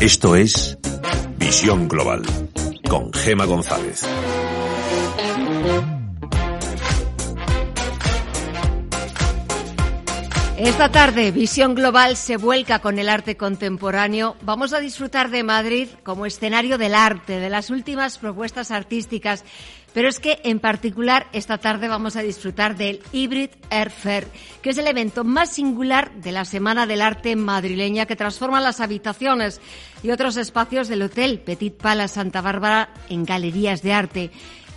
Esto es Visión Global con Gema González. Esta tarde, Visión Global se vuelca con el arte contemporáneo. Vamos a disfrutar de Madrid como escenario del arte, de las últimas propuestas artísticas pero es que en particular esta tarde vamos a disfrutar del Hybrid Air Fair, que es el evento más singular de la Semana del Arte madrileña que transforma las habitaciones y otros espacios del Hotel Petit Palace Santa Bárbara en galerías de arte.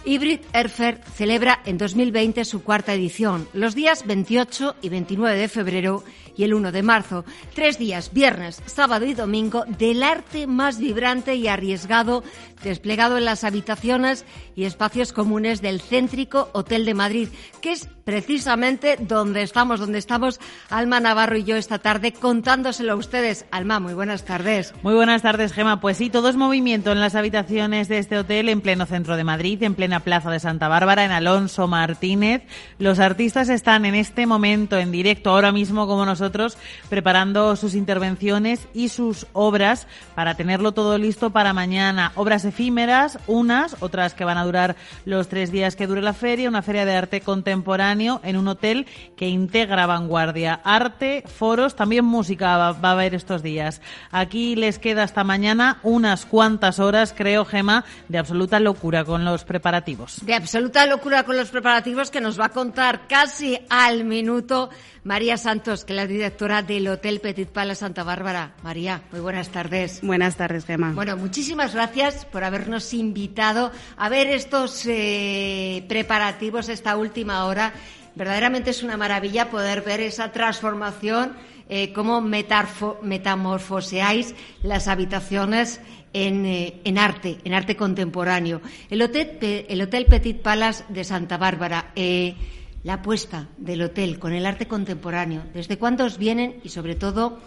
Hybrid Air Fair celebra en 2020 su cuarta edición, los días 28 y 29 de febrero y el 1 de marzo. Tres días, viernes, sábado y domingo, del arte más vibrante y arriesgado desplegado en las habitaciones y espacios comunes del céntrico Hotel de Madrid, que es precisamente donde estamos, donde estamos Alma Navarro y yo esta tarde contándoselo a ustedes. Alma, muy buenas tardes. Muy buenas tardes, Gema. Pues sí, todo es movimiento en las habitaciones de este hotel en pleno centro de Madrid, en plena plaza de Santa Bárbara, en Alonso Martínez. Los artistas están en este momento en directo, ahora mismo como nosotros preparando sus intervenciones y sus obras para tenerlo todo listo para mañana. Obras efímeras, unas, otras que van a durar los tres días que dure la feria, una feria de arte contemporáneo en un hotel que integra vanguardia, arte, foros, también música va, va a haber estos días. Aquí les queda hasta mañana unas cuantas horas, creo, Gema, de absoluta locura con los preparativos. De absoluta locura con los preparativos que nos va a contar casi al minuto María Santos, que es la directora del Hotel Petit Palace Santa Bárbara. María, muy buenas tardes. Buenas tardes, Gemma. Bueno, muchísimas gracias por habernos invitado a ver estos eh, preparativos esta última hora. Verdaderamente es una maravilla poder ver esa transformación, eh, cómo metamorfoseáis las habitaciones en, eh, en, arte, en arte contemporáneo. El Hotel, el Hotel Petit Palace de Santa Bárbara. Eh, la apuesta del hotel con el arte contemporáneo, desde cuántos vienen y sobre todo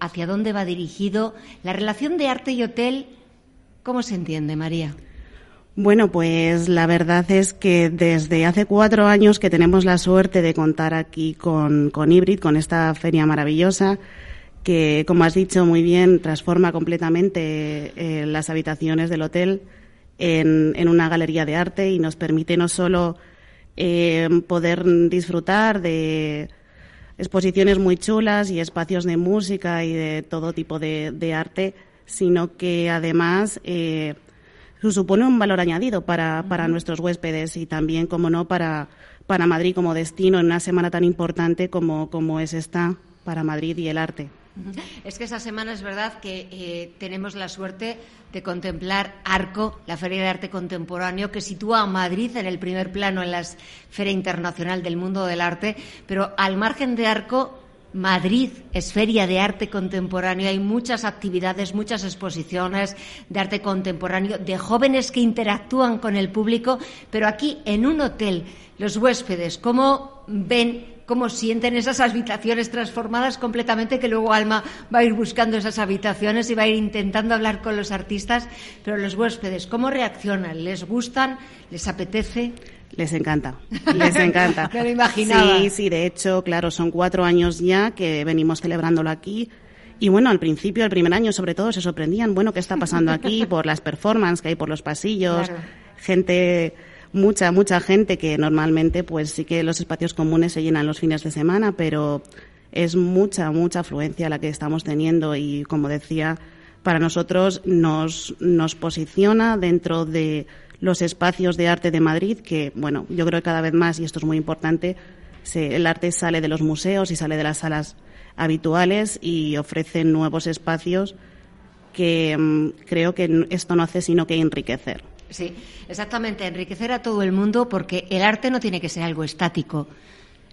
hacia dónde va dirigido. La relación de arte y hotel, ¿cómo se entiende, María? Bueno, pues la verdad es que desde hace cuatro años que tenemos la suerte de contar aquí con, con Hybrid, con esta feria maravillosa, que, como has dicho muy bien, transforma completamente eh, las habitaciones del hotel en, en una galería de arte y nos permite no solo eh, poder disfrutar de exposiciones muy chulas y espacios de música y de todo tipo de, arte, sino que además eh, supone un valor añadido para, para nuestros huéspedes y también, como no, para, para Madrid como destino en una semana tan importante como, como es esta para Madrid y el arte. Es que esa semana es verdad que eh, tenemos la suerte de contemplar Arco, la Feria de Arte Contemporáneo, que sitúa a Madrid en el primer plano en la Feria Internacional del Mundo del Arte, pero al margen de Arco, Madrid es feria de arte contemporáneo, hay muchas actividades, muchas exposiciones de arte contemporáneo, de jóvenes que interactúan con el público, pero aquí en un hotel, los huéspedes, ¿cómo ven cómo sienten esas habitaciones transformadas completamente, que luego Alma va a ir buscando esas habitaciones y va a ir intentando hablar con los artistas, pero los huéspedes, ¿cómo reaccionan? ¿Les gustan? ¿Les apetece? Les encanta, les encanta. Me lo imaginaba. Sí, sí, de hecho, claro, son cuatro años ya que venimos celebrándolo aquí. Y bueno, al principio, el primer año sobre todo, se sorprendían, bueno, ¿qué está pasando aquí? Por las performances que hay por los pasillos, gente mucha, mucha gente que normalmente pues sí que los espacios comunes se llenan los fines de semana, pero es mucha, mucha afluencia la que estamos teniendo y como decía, para nosotros nos, nos posiciona dentro de los espacios de arte de Madrid, que bueno, yo creo que cada vez más, y esto es muy importante, el arte sale de los museos y sale de las salas habituales y ofrece nuevos espacios que mm, creo que esto no hace sino que enriquecer. Sí, exactamente, enriquecer a todo el mundo porque el arte no tiene que ser algo estático.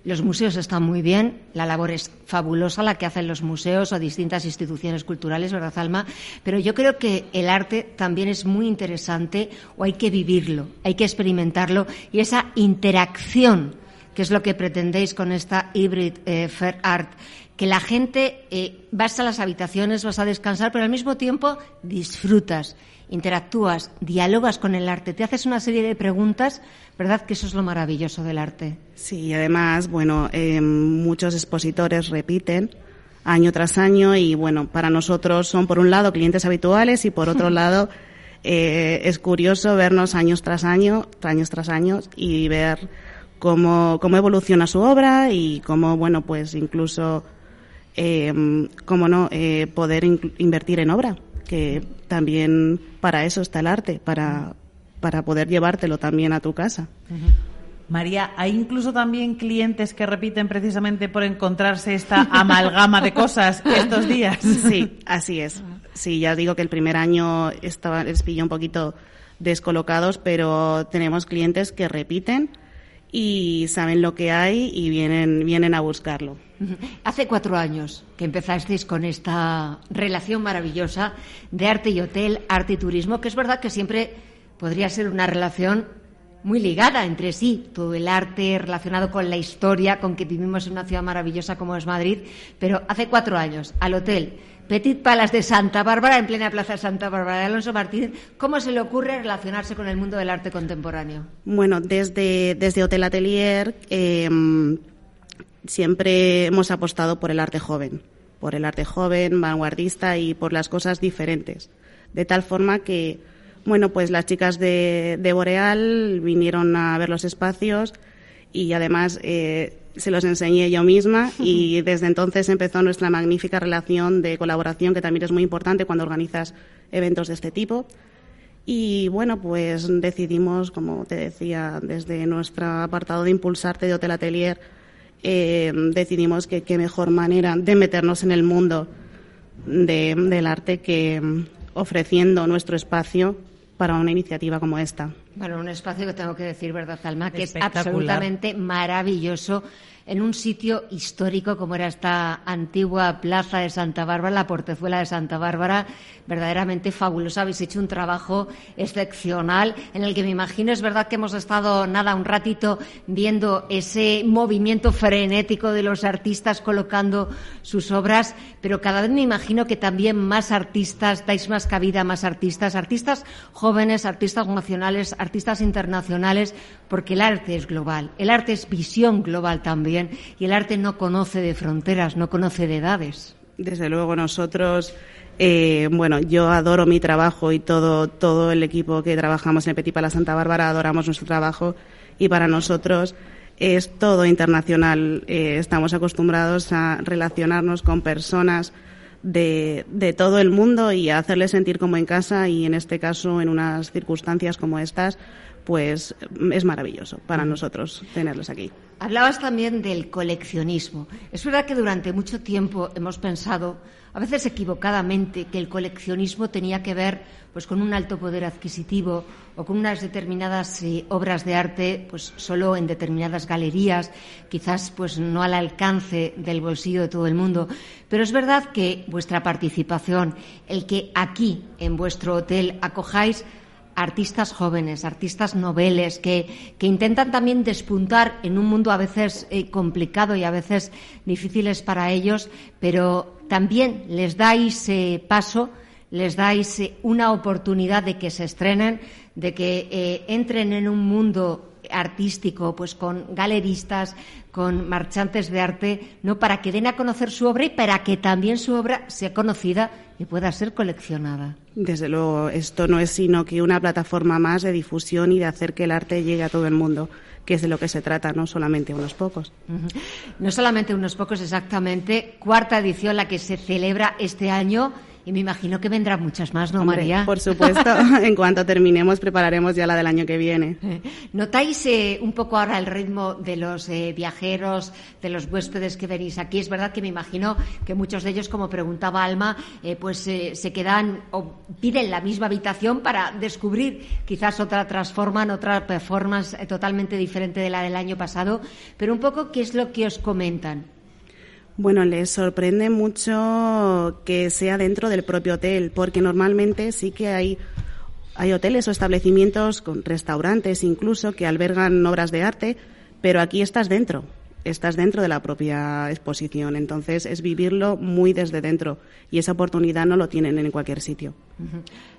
Los museos están muy bien, la labor es fabulosa la que hacen los museos o distintas instituciones culturales, ¿verdad, Alma? Pero yo creo que el arte también es muy interesante o hay que vivirlo, hay que experimentarlo y esa interacción, que es lo que pretendéis con esta Hybrid eh, Fair Art, que la gente eh, vas a las habitaciones, vas a descansar, pero al mismo tiempo disfrutas interactúas, dialogas con el arte, te haces una serie de preguntas, ¿verdad? Que eso es lo maravilloso del arte. Sí, además, bueno, eh, muchos expositores repiten año tras año y, bueno, para nosotros son, por un lado, clientes habituales y, por otro lado, eh, es curioso vernos años tras año, años tras años y ver cómo, cómo evoluciona su obra y cómo, bueno, pues incluso, eh, cómo no, eh, poder invertir en obra que también para eso está el arte, para, para poder llevártelo también a tu casa. María, ¿hay incluso también clientes que repiten precisamente por encontrarse esta amalgama de cosas estos días? Sí, así es. Sí, ya digo que el primer año estaba, les pilló un poquito descolocados, pero tenemos clientes que repiten y saben lo que hay y vienen, vienen a buscarlo. Hace cuatro años que empezasteis con esta relación maravillosa de arte y hotel, arte y turismo, que es verdad que siempre podría ser una relación muy ligada entre sí, todo el arte relacionado con la historia, con que vivimos en una ciudad maravillosa como es Madrid, pero hace cuatro años, al hotel Petit Palace de Santa Bárbara, en plena Plaza Santa Bárbara de Alonso Martínez, ¿cómo se le ocurre relacionarse con el mundo del arte contemporáneo? Bueno, desde, desde Hotel Atelier em, siempre hemos apostado por el arte joven, por el arte joven, vanguardista y por las cosas diferentes. De tal forma que, bueno, pues las chicas de, de Boreal vinieron a ver los espacios y además eh, se los enseñé yo misma y desde entonces empezó nuestra magnífica relación de colaboración que también es muy importante cuando organizas eventos de este tipo. Y bueno, pues decidimos, como te decía, desde nuestro apartado de Impulsarte de Hotel Atelier, eh, decidimos que qué mejor manera de meternos en el mundo del arte que mm, ofreciendo nuestro espacio para una iniciativa como esta. Bueno, un espacio que tengo que decir, ¿verdad, Alma? Que es absolutamente maravilloso en un sitio histórico como era esta antigua plaza de Santa Bárbara, la portezuela de Santa Bárbara, verdaderamente fabulosa. Habéis hecho un trabajo excepcional en el que me imagino, es verdad que hemos estado nada un ratito viendo ese movimiento frenético de los artistas colocando sus obras, pero cada vez me imagino que también más artistas, dais más cabida a más artistas, artistas jóvenes, artistas nacionales, artistas internacionales, porque el arte es global, el arte es visión global también y el arte no conoce de fronteras, no conoce de edades. Desde luego nosotros, eh, bueno, yo adoro mi trabajo y todo, todo el equipo que trabajamos en Petit Pala Santa Bárbara adoramos nuestro trabajo y para nosotros es todo internacional. Eh, estamos acostumbrados a relacionarnos con personas de, de, todo el mundo y a hacerles sentir como en casa y en este caso en unas circunstancias como estas pues es maravilloso para nosotros tenerlos aquí. Hablabas también del coleccionismo. Es verdad que durante mucho tiempo hemos pensado, a veces equivocadamente, que el coleccionismo tenía que ver pues con un alto poder adquisitivo o con unas determinadas eh, obras de arte pues solo en determinadas galerías, quizás pues no al alcance del bolsillo de todo el mundo, pero es verdad que vuestra participación, el que aquí en vuestro hotel acojáis artistas jóvenes, artistas noveles, que, que, intentan también despuntar en un mundo a veces eh, complicado y a veces difíciles para ellos, pero también les dais eh, paso, les dais eh, una oportunidad de que se estrenen, de que entren en un mundo artístico, pues con galeristas, con marchantes de arte, no para que den a conocer su obra y para que también su obra sea conocida y pueda ser coleccionada. Desde luego, esto no es sino que una plataforma más de difusión y de hacer que el arte llegue a todo el mundo que es de lo que se trata, no solamente unos pocos. No solamente unos pocos, exactamente. Cuarta edición la que se celebra este año Y me imagino que vendrán muchas más, ¿no, María? Por supuesto, en cuanto terminemos prepararemos ya la del año que viene. ¿Notáis eh, un poco ahora el ritmo de los eh, viajeros, de los huéspedes que venís aquí? Es verdad que me imagino que muchos de ellos, como preguntaba Alma, eh, pues se quedan o piden la misma habitación para descubrir quizás otra transforman, otra performance totalmente diferente de la del año pasado. Pero un poco, ¿qué es lo que os comentan? Bueno, les sorprende mucho que sea dentro del propio hotel, porque normalmente sí que hay, hay hoteles o establecimientos con restaurantes incluso que albergan obras de arte, pero aquí estás dentro, estás dentro de la propia exposición. Entonces es vivirlo muy desde dentro y esa oportunidad no lo tienen en cualquier sitio.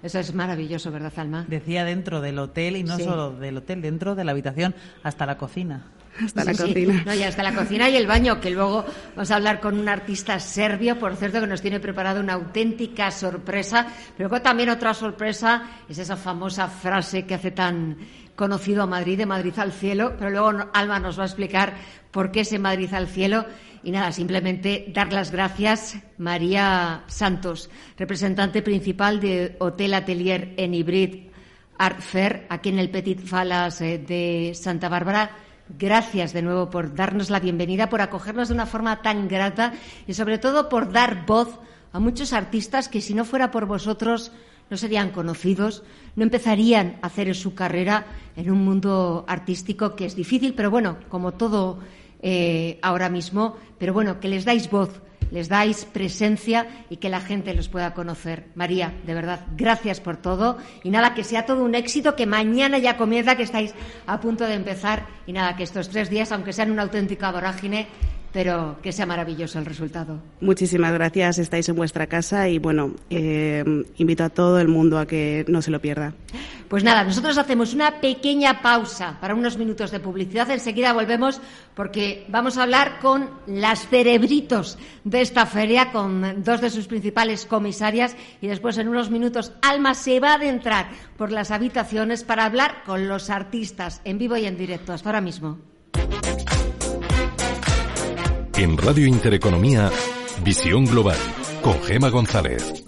Eso es maravilloso, ¿verdad, Alma? Decía dentro del hotel y no solo del hotel, dentro de la habitación hasta la cocina. Hasta la cocina. No, y hasta la cocina y el baño, que luego vamos a hablar con un artista serbio, por cierto, que nos tiene preparado una auténtica sorpresa. Pero luego también otra sorpresa es esa famosa frase que hace tan conocido a Madrid, de Madrid al cielo. Pero luego Alma nos va a explicar por qué ese Madrid al cielo. Y nada, simplemente dar las gracias, María Santos, representante principal de Hotel Atelier en Hybrid Art Fair, aquí en el Petit Falas eh, de Santa Bárbara Gracias de nuevo por darnos la bienvenida, por acogernos de una forma tan grata y sobre todo por dar voz a muchos artistas que si no fuera por vosotros no serían conocidos, no empezarían a hacer su carrera en un mundo artístico que es difícil, pero bueno, como todo eh, ahora mismo, pero bueno, que les dais voz, les dais presencia y que la gente los pueda conocer. María, de verdad, gracias por todo y nada, que sea todo un éxito, que mañana ya comienza, que estáis a punto de empezar y nada, que estos tres días, aunque sean una auténtica vorágine, pero que sea maravilloso el resultado. Muchísimas gracias, estáis en vuestra casa y bueno, eh, invito a todo el mundo a que no se lo pierda. Pues nada, nosotros hacemos una pequeña pausa para unos minutos de publicidad, enseguida volvemos porque vamos a hablar con las cerebritos de esta feria, con dos de sus principales comisarias y después en unos minutos Alma se va a adentrar por las habitaciones para hablar con los artistas en vivo y en directo. Hasta ahora mismo. En Radio Intereconomía, Visión Global, con Gema González.